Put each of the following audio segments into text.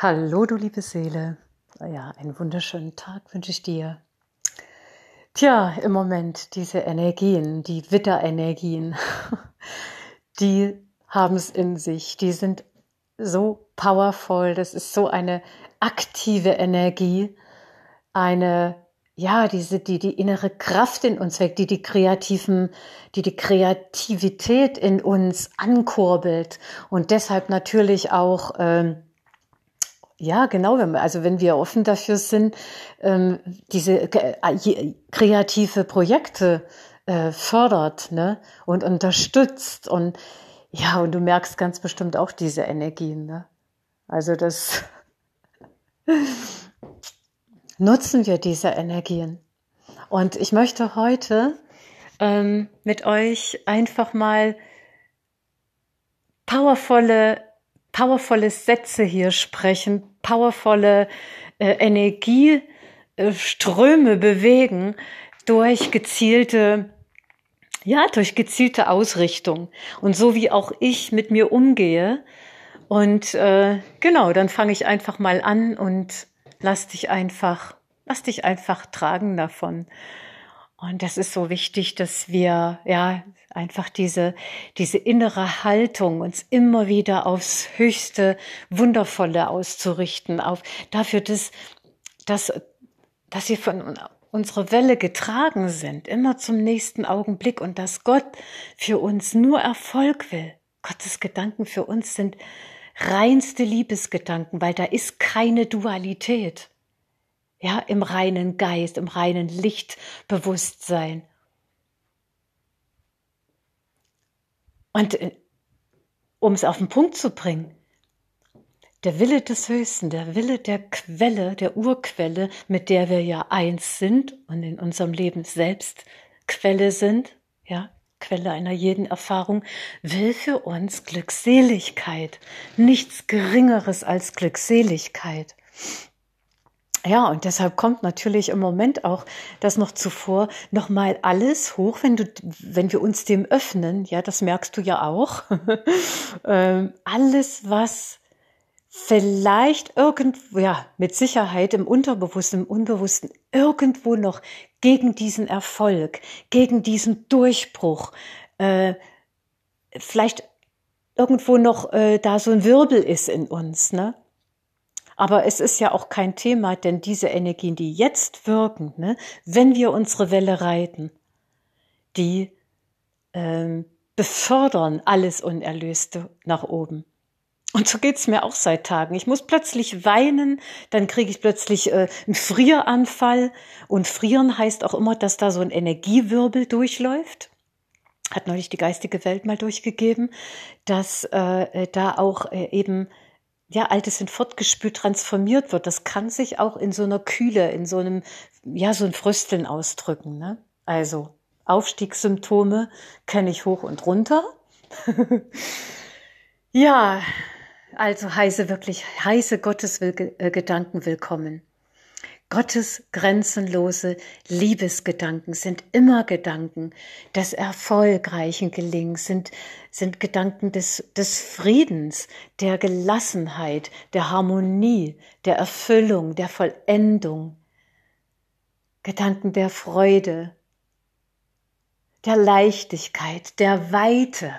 Hallo, du liebe Seele. Ja, einen wunderschönen Tag wünsche ich dir. Tja, im Moment diese Energien, die Witterenergien, die haben es in sich. Die sind so powerful. Das ist so eine aktive Energie, eine ja, diese, die, die innere Kraft in uns weckt, die die kreativen, die die Kreativität in uns ankurbelt und deshalb natürlich auch, ähm, ja, genau, wenn also wenn wir offen dafür sind, ähm, diese äh, kreative Projekte äh, fördert, ne, und unterstützt und, ja, und du merkst ganz bestimmt auch diese Energien, ne, also das, nutzen wir diese Energien. Und ich möchte heute ähm, mit euch einfach mal powervolle, powervolle Sätze hier sprechen, powervolle äh, Energieströme bewegen durch gezielte ja, durch gezielte Ausrichtung und so wie auch ich mit mir umgehe. Und äh, genau, dann fange ich einfach mal an und lass dich einfach, lass dich einfach tragen davon. Und das ist so wichtig, dass wir, ja, einfach diese, diese innere Haltung uns immer wieder aufs höchste, wundervolle auszurichten, auf dafür, dass, dass, dass wir von unsere Welle getragen sind, immer zum nächsten Augenblick und dass Gott für uns nur Erfolg will. Gottes Gedanken für uns sind reinste Liebesgedanken, weil da ist keine Dualität. Ja, im reinen Geist, im reinen Lichtbewusstsein. Und äh, um es auf den Punkt zu bringen, der Wille des Höchsten, der Wille der Quelle, der Urquelle, mit der wir ja eins sind und in unserem Leben selbst Quelle sind, ja, Quelle einer jeden Erfahrung, will für uns Glückseligkeit, nichts Geringeres als Glückseligkeit. Ja, und deshalb kommt natürlich im Moment auch das noch zuvor nochmal alles hoch, wenn du, wenn wir uns dem öffnen, ja, das merkst du ja auch, ähm, alles, was vielleicht irgendwo, ja, mit Sicherheit im Unterbewussten, im Unbewussten irgendwo noch gegen diesen Erfolg, gegen diesen Durchbruch, äh, vielleicht irgendwo noch äh, da so ein Wirbel ist in uns, ne? Aber es ist ja auch kein Thema, denn diese Energien, die jetzt wirken, ne, wenn wir unsere Welle reiten, die ähm, befördern alles Unerlöste nach oben. Und so geht's mir auch seit Tagen. Ich muss plötzlich weinen, dann kriege ich plötzlich äh, einen Frieranfall. Und frieren heißt auch immer, dass da so ein Energiewirbel durchläuft. Hat neulich die geistige Welt mal durchgegeben, dass äh, da auch äh, eben ja, Altes in Fortgespült transformiert wird. Das kann sich auch in so einer Kühle, in so einem, ja, so ein Frösteln ausdrücken. Ne? Also Aufstiegssymptome kenne ich hoch und runter. ja, also heiße wirklich, heiße Gottesgedanken äh, willkommen. Gottes grenzenlose Liebesgedanken sind immer Gedanken des erfolgreichen Gelingens, sind, sind Gedanken des, des Friedens, der Gelassenheit, der Harmonie, der Erfüllung, der Vollendung, Gedanken der Freude, der Leichtigkeit, der Weite.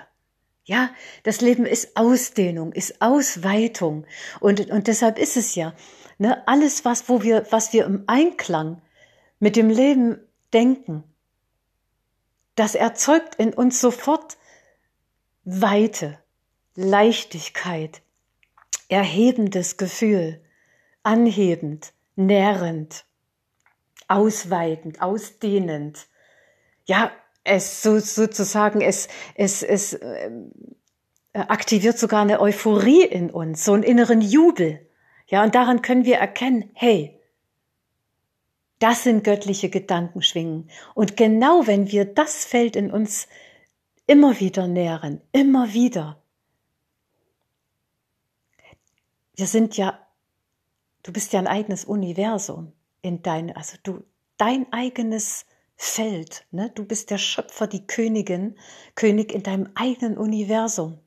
Ja, das Leben ist Ausdehnung, ist Ausweitung. Und, und deshalb ist es ja, ne, alles, was, wo wir, was wir im Einklang mit dem Leben denken, das erzeugt in uns sofort Weite, Leichtigkeit, erhebendes Gefühl, anhebend, nährend, ausweitend, ausdehnend. Ja, es so, sozusagen, es, es, es äh, aktiviert sogar eine Euphorie in uns, so einen inneren Jubel. Ja, und daran können wir erkennen, hey, das sind göttliche Gedankenschwingen. Und genau wenn wir das Feld in uns immer wieder nähren, immer wieder, wir sind ja, du bist ja ein eigenes Universum in dein, also du, dein eigenes Feld. Ne? Du bist der Schöpfer, die Königin, König in deinem eigenen Universum.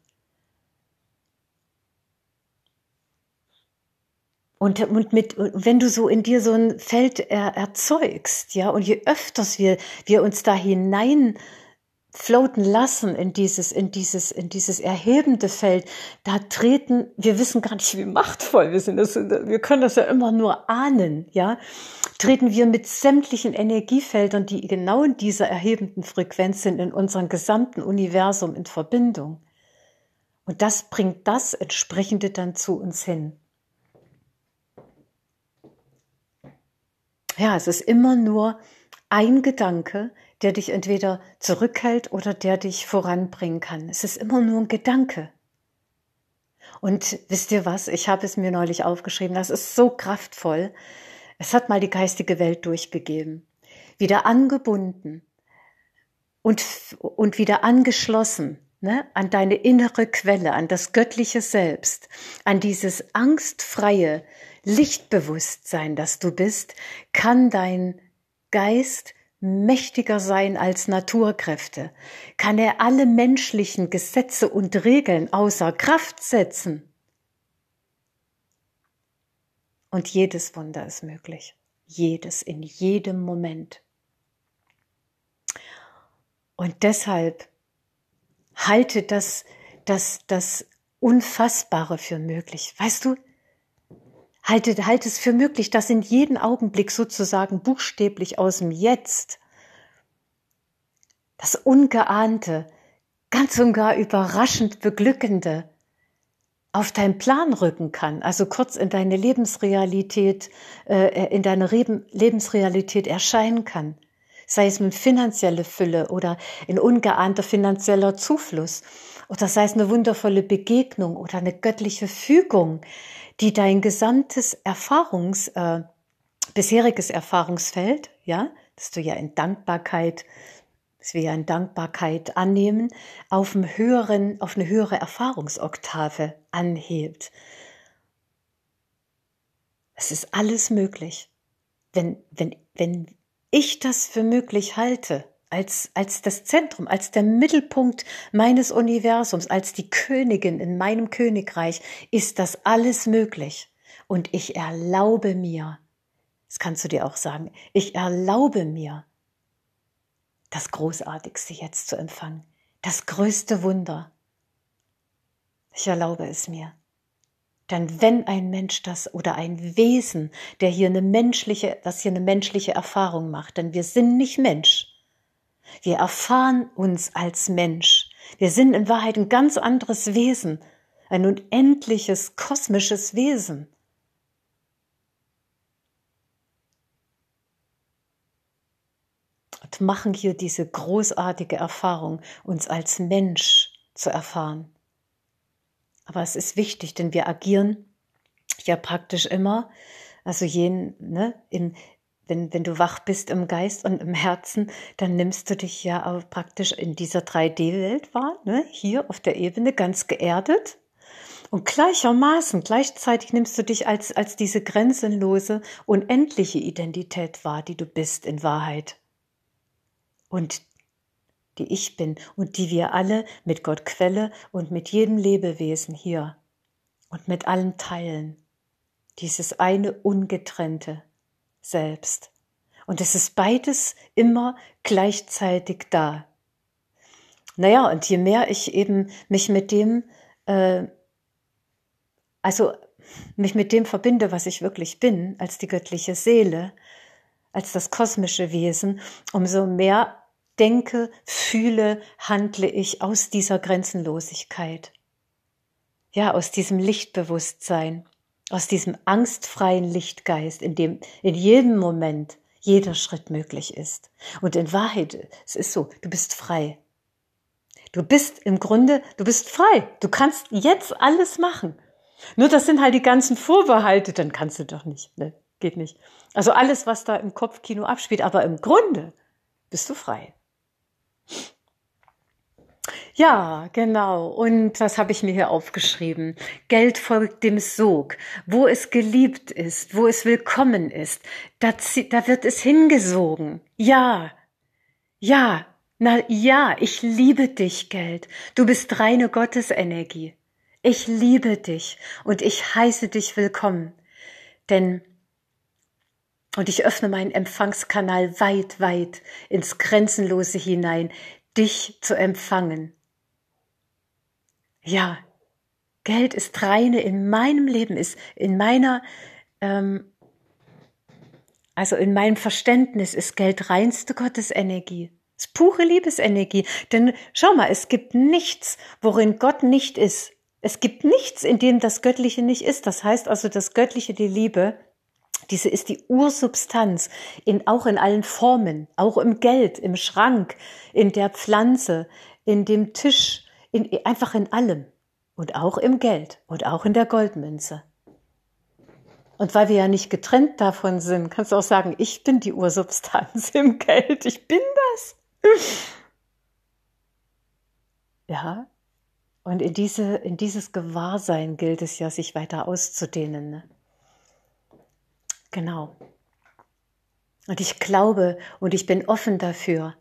Und, und mit, wenn du so in dir so ein Feld er, erzeugst, ja, und je öfters wir, wir uns da hinein floaten lassen in dieses, in dieses, in dieses erhebende Feld, da treten, wir wissen gar nicht, wie machtvoll wir sind, das, wir können das ja immer nur ahnen, ja, treten wir mit sämtlichen Energiefeldern, die genau in dieser erhebenden Frequenz sind, in unserem gesamten Universum in Verbindung. Und das bringt das entsprechende dann zu uns hin. Ja, es ist immer nur ein Gedanke, der dich entweder zurückhält oder der dich voranbringen kann. Es ist immer nur ein Gedanke. Und wisst ihr was? Ich habe es mir neulich aufgeschrieben. Das ist so kraftvoll. Es hat mal die geistige Welt durchgegeben. Wieder angebunden und, und wieder angeschlossen ne, an deine innere Quelle, an das göttliche Selbst, an dieses angstfreie Lichtbewusstsein, das du bist, kann dein Geist mächtiger sein als Naturkräfte, kann er alle menschlichen Gesetze und Regeln außer Kraft setzen. Und jedes Wunder ist möglich. Jedes, in jedem Moment. Und deshalb halte das, das, das Unfassbare für möglich. Weißt du, Halte, halte es für möglich, dass in jedem Augenblick sozusagen buchstäblich aus dem Jetzt das Ungeahnte, ganz und gar überraschend Beglückende auf deinen Plan rücken kann, also kurz in deine Lebensrealität, äh, in deine Lebensrealität erscheinen kann, sei es mit finanzielle Fülle oder in ungeahnter finanzieller Zufluss oder sei es eine wundervolle Begegnung oder eine göttliche Fügung, die dein gesamtes Erfahrungs, äh, bisheriges Erfahrungsfeld, ja, dass du ja in Dankbarkeit, dass wir ja in Dankbarkeit annehmen, auf, einem höheren, auf eine höhere Erfahrungsoktave anhebt. Es ist alles möglich. Wenn, wenn, wenn ich das für möglich halte, als, als das Zentrum, als der Mittelpunkt meines Universums, als die Königin in meinem Königreich, ist das alles möglich. Und ich erlaube mir, das kannst du dir auch sagen, ich erlaube mir, das Großartigste jetzt zu empfangen, das größte Wunder. Ich erlaube es mir. Denn wenn ein Mensch das oder ein Wesen, der hier eine menschliche, das hier eine menschliche Erfahrung macht, denn wir sind nicht Mensch, wir erfahren uns als Mensch. Wir sind in Wahrheit ein ganz anderes Wesen, ein unendliches kosmisches Wesen. Und machen hier diese großartige Erfahrung, uns als Mensch zu erfahren. Aber es ist wichtig, denn wir agieren ja praktisch immer, also jeden, ne, in, wenn, wenn du wach bist im Geist und im Herzen, dann nimmst du dich ja auch praktisch in dieser 3D-Welt wahr, ne? hier auf der Ebene ganz geerdet. Und gleichermaßen, gleichzeitig nimmst du dich als, als diese grenzenlose, unendliche Identität wahr, die du bist in Wahrheit. Und die ich bin und die wir alle mit Gott Quelle und mit jedem Lebewesen hier und mit allen teilen. Dieses eine ungetrennte selbst. Und es ist beides immer gleichzeitig da. Naja, und je mehr ich eben mich mit dem, äh, also mich mit dem verbinde, was ich wirklich bin, als die göttliche Seele, als das kosmische Wesen, umso mehr denke, fühle, handle ich aus dieser Grenzenlosigkeit. Ja, aus diesem Lichtbewusstsein aus diesem angstfreien Lichtgeist, in dem in jedem Moment jeder Schritt möglich ist. Und in Wahrheit, es ist so, du bist frei. Du bist im Grunde, du bist frei. Du kannst jetzt alles machen. Nur das sind halt die ganzen Vorbehalte, dann kannst du doch nicht. Ne? Geht nicht. Also alles, was da im Kopfkino abspielt, aber im Grunde bist du frei. Ja, genau. Und was habe ich mir hier aufgeschrieben? Geld folgt dem Sog. Wo es geliebt ist, wo es willkommen ist, da, da wird es hingesogen. Ja, ja, na ja, ich liebe dich, Geld. Du bist reine Gottesenergie. Ich liebe dich und ich heiße dich willkommen. Denn, und ich öffne meinen Empfangskanal weit, weit ins Grenzenlose hinein, dich zu empfangen. Ja, Geld ist reine in meinem Leben, ist in meiner, ähm, also in meinem Verständnis ist Geld reinste Gottesenergie. Es ist pure Liebesenergie. Denn schau mal, es gibt nichts, worin Gott nicht ist. Es gibt nichts, in dem das Göttliche nicht ist. Das heißt also, das Göttliche, die Liebe, diese ist die Ursubstanz, in, auch in allen Formen, auch im Geld, im Schrank, in der Pflanze, in dem Tisch, in, einfach in allem. Und auch im Geld und auch in der Goldmünze. Und weil wir ja nicht getrennt davon sind, kannst du auch sagen, ich bin die Ursubstanz im Geld, ich bin das. Ja, und in, diese, in dieses Gewahrsein gilt es ja, sich weiter auszudehnen. Ne? Genau. Und ich glaube und ich bin offen dafür,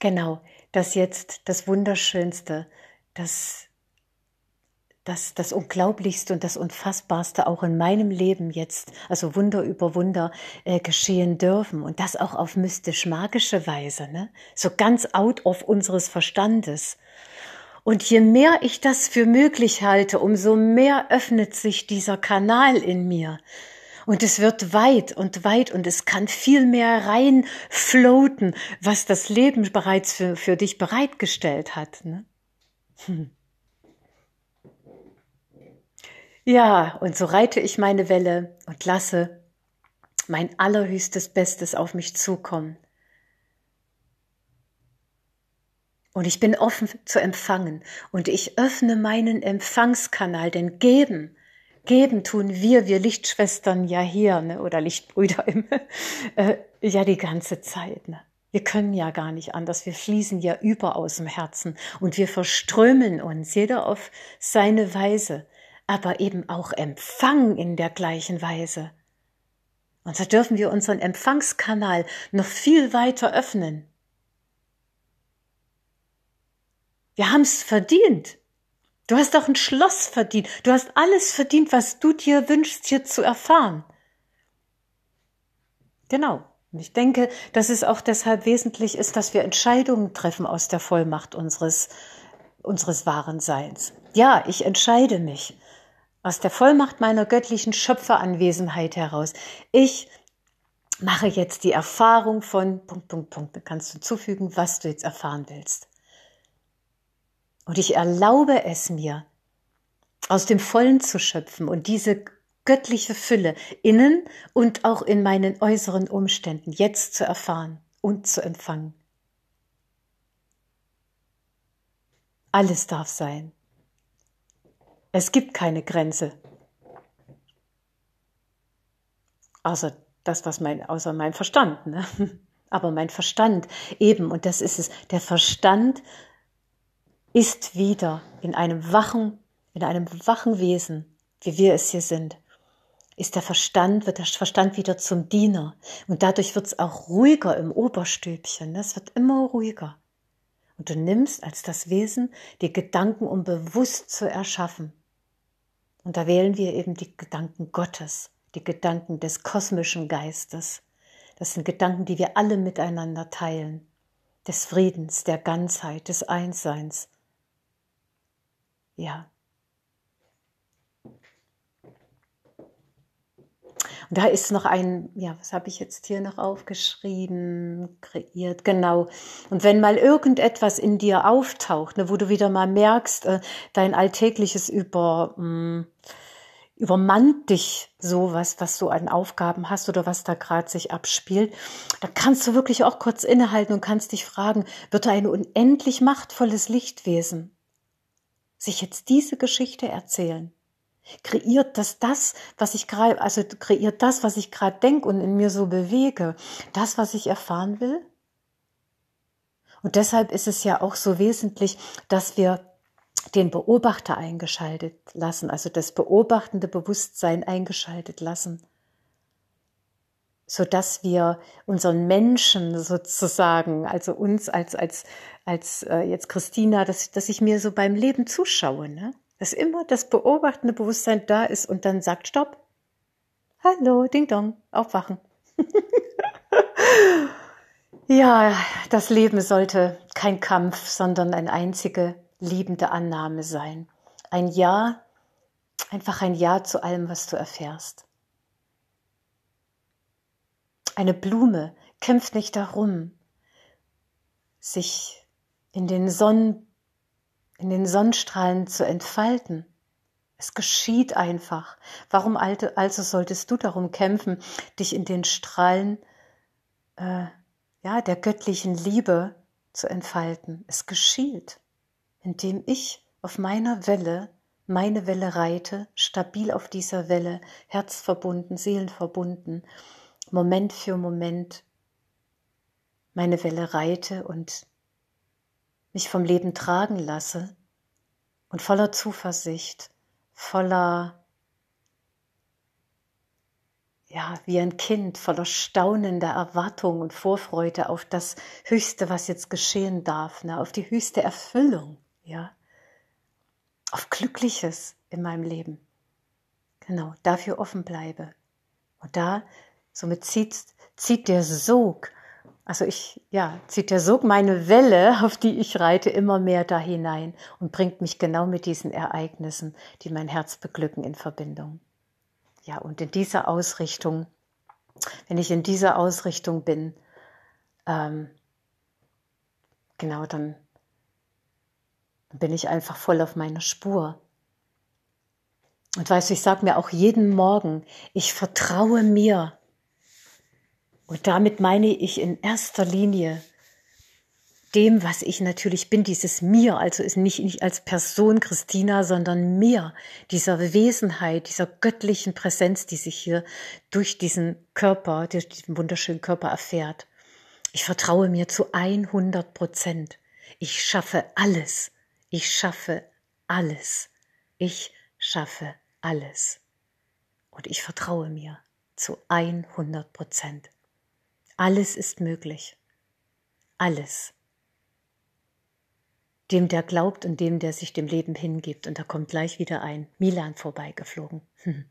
genau, dass jetzt das Wunderschönste, das das, das Unglaublichste und das Unfassbarste auch in meinem Leben jetzt, also Wunder über Wunder, äh, geschehen dürfen. Und das auch auf mystisch-magische Weise, ne? so ganz out of unseres Verstandes. Und je mehr ich das für möglich halte, umso mehr öffnet sich dieser Kanal in mir. Und es wird weit und weit und es kann viel mehr reinfloaten, was das Leben bereits für, für dich bereitgestellt hat. Ne? Ja, und so reite ich meine Welle und lasse mein allerhöchstes Bestes auf mich zukommen. Und ich bin offen zu empfangen und ich öffne meinen Empfangskanal, denn geben, geben tun wir, wir Lichtschwestern ja hier, ne, oder Lichtbrüder im, äh, ja die ganze Zeit. Ne. Wir können ja gar nicht anders. Wir fließen ja über aus dem Herzen und wir verströmen uns, jeder auf seine Weise aber eben auch empfangen in der gleichen Weise. Und so dürfen wir unseren Empfangskanal noch viel weiter öffnen. Wir haben es verdient. Du hast auch ein Schloss verdient. Du hast alles verdient, was du dir wünschst, hier zu erfahren. Genau. Und ich denke, dass es auch deshalb wesentlich ist, dass wir Entscheidungen treffen aus der Vollmacht unseres, unseres wahren Seins. Ja, ich entscheide mich aus der Vollmacht meiner göttlichen Schöpferanwesenheit heraus. Ich mache jetzt die Erfahrung von Punkt, Punkt, Punkt. Da kannst du zufügen, was du jetzt erfahren willst. Und ich erlaube es mir, aus dem Vollen zu schöpfen und diese göttliche Fülle innen und auch in meinen äußeren Umständen jetzt zu erfahren und zu empfangen. Alles darf sein. Es gibt keine Grenze. Außer das, was mein, außer mein Verstand. Ne? Aber mein Verstand eben, und das ist es, der Verstand ist wieder in einem wachen, in einem wachen Wesen, wie wir es hier sind, ist der Verstand, wird der Verstand wieder zum Diener. Und dadurch wird es auch ruhiger im Oberstübchen. Ne? Es wird immer ruhiger. Und du nimmst als das Wesen die Gedanken, um bewusst zu erschaffen. Und da wählen wir eben die Gedanken Gottes, die Gedanken des kosmischen Geistes. Das sind Gedanken, die wir alle miteinander teilen. Des Friedens, der Ganzheit, des Einsseins. Ja. Und da ist noch ein, ja, was habe ich jetzt hier noch aufgeschrieben, kreiert, genau. Und wenn mal irgendetwas in dir auftaucht, ne, wo du wieder mal merkst, äh, dein alltägliches über, mh, mm, übermannt dich sowas, was du an Aufgaben hast oder was da gerade sich abspielt, dann kannst du wirklich auch kurz innehalten und kannst dich fragen, wird ein unendlich machtvolles Lichtwesen sich jetzt diese Geschichte erzählen? Kreiert das das, was ich gerade, also kreiert das, was ich gerade denke und in mir so bewege, das, was ich erfahren will? Und deshalb ist es ja auch so wesentlich, dass wir den Beobachter eingeschaltet lassen, also das beobachtende Bewusstsein eingeschaltet lassen, so dass wir unseren Menschen sozusagen, also uns als als als äh, jetzt Christina, dass dass ich mir so beim Leben zuschaue, ne? Dass immer das beobachtende Bewusstsein da ist und dann sagt, stopp, Hallo, Ding Dong, aufwachen. ja, das Leben sollte kein Kampf, sondern eine einzige liebende Annahme sein. Ein Ja, einfach ein Ja zu allem, was du erfährst. Eine Blume kämpft nicht darum, sich in den, Sonnen, in den Sonnenstrahlen zu entfalten. Es geschieht einfach. Warum also solltest du darum kämpfen, dich in den Strahlen äh, ja, der göttlichen Liebe zu entfalten? Es geschieht, indem ich auf meiner Welle meine Welle reite, stabil auf dieser Welle, herzverbunden, seelenverbunden, Moment für Moment meine Welle reite und mich vom Leben tragen lasse und voller Zuversicht voller, ja, wie ein Kind, voller staunender Erwartung und Vorfreude auf das Höchste, was jetzt geschehen darf, ne, auf die höchste Erfüllung, ja, auf Glückliches in meinem Leben. Genau, dafür offen bleibe. Und da, somit zieht, zieht der Sog also ich, ja, zieht der Sog meine Welle, auf die ich reite, immer mehr da hinein und bringt mich genau mit diesen Ereignissen, die mein Herz beglücken, in Verbindung. Ja, und in dieser Ausrichtung, wenn ich in dieser Ausrichtung bin, ähm, genau, dann, bin ich einfach voll auf meiner Spur. Und weißt du, ich sage mir auch jeden Morgen, ich vertraue mir. Und damit meine ich in erster Linie dem, was ich natürlich bin, dieses mir, also ist nicht, nicht als Person Christina, sondern mir, dieser Wesenheit, dieser göttlichen Präsenz, die sich hier durch diesen Körper, durch diesen wunderschönen Körper erfährt. Ich vertraue mir zu 100 Prozent. Ich schaffe alles. Ich schaffe alles. Ich schaffe alles. Und ich vertraue mir zu 100 Prozent. Alles ist möglich. Alles. Dem, der glaubt und dem, der sich dem Leben hingibt. Und da kommt gleich wieder ein Milan vorbeigeflogen.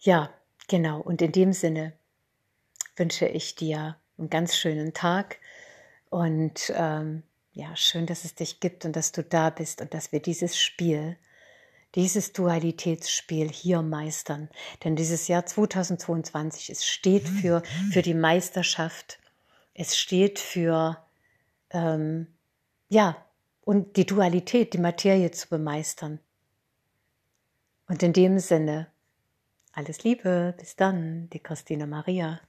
ja, genau. Und in dem Sinne wünsche ich dir einen ganz schönen Tag und ähm, ja, schön, dass es dich gibt und dass du da bist und dass wir dieses Spiel dieses Dualitätsspiel hier meistern. Denn dieses Jahr 2022, es steht für, für die Meisterschaft, es steht für, ähm, ja, und die Dualität, die Materie zu bemeistern. Und in dem Sinne, alles Liebe, bis dann, die Christina Maria.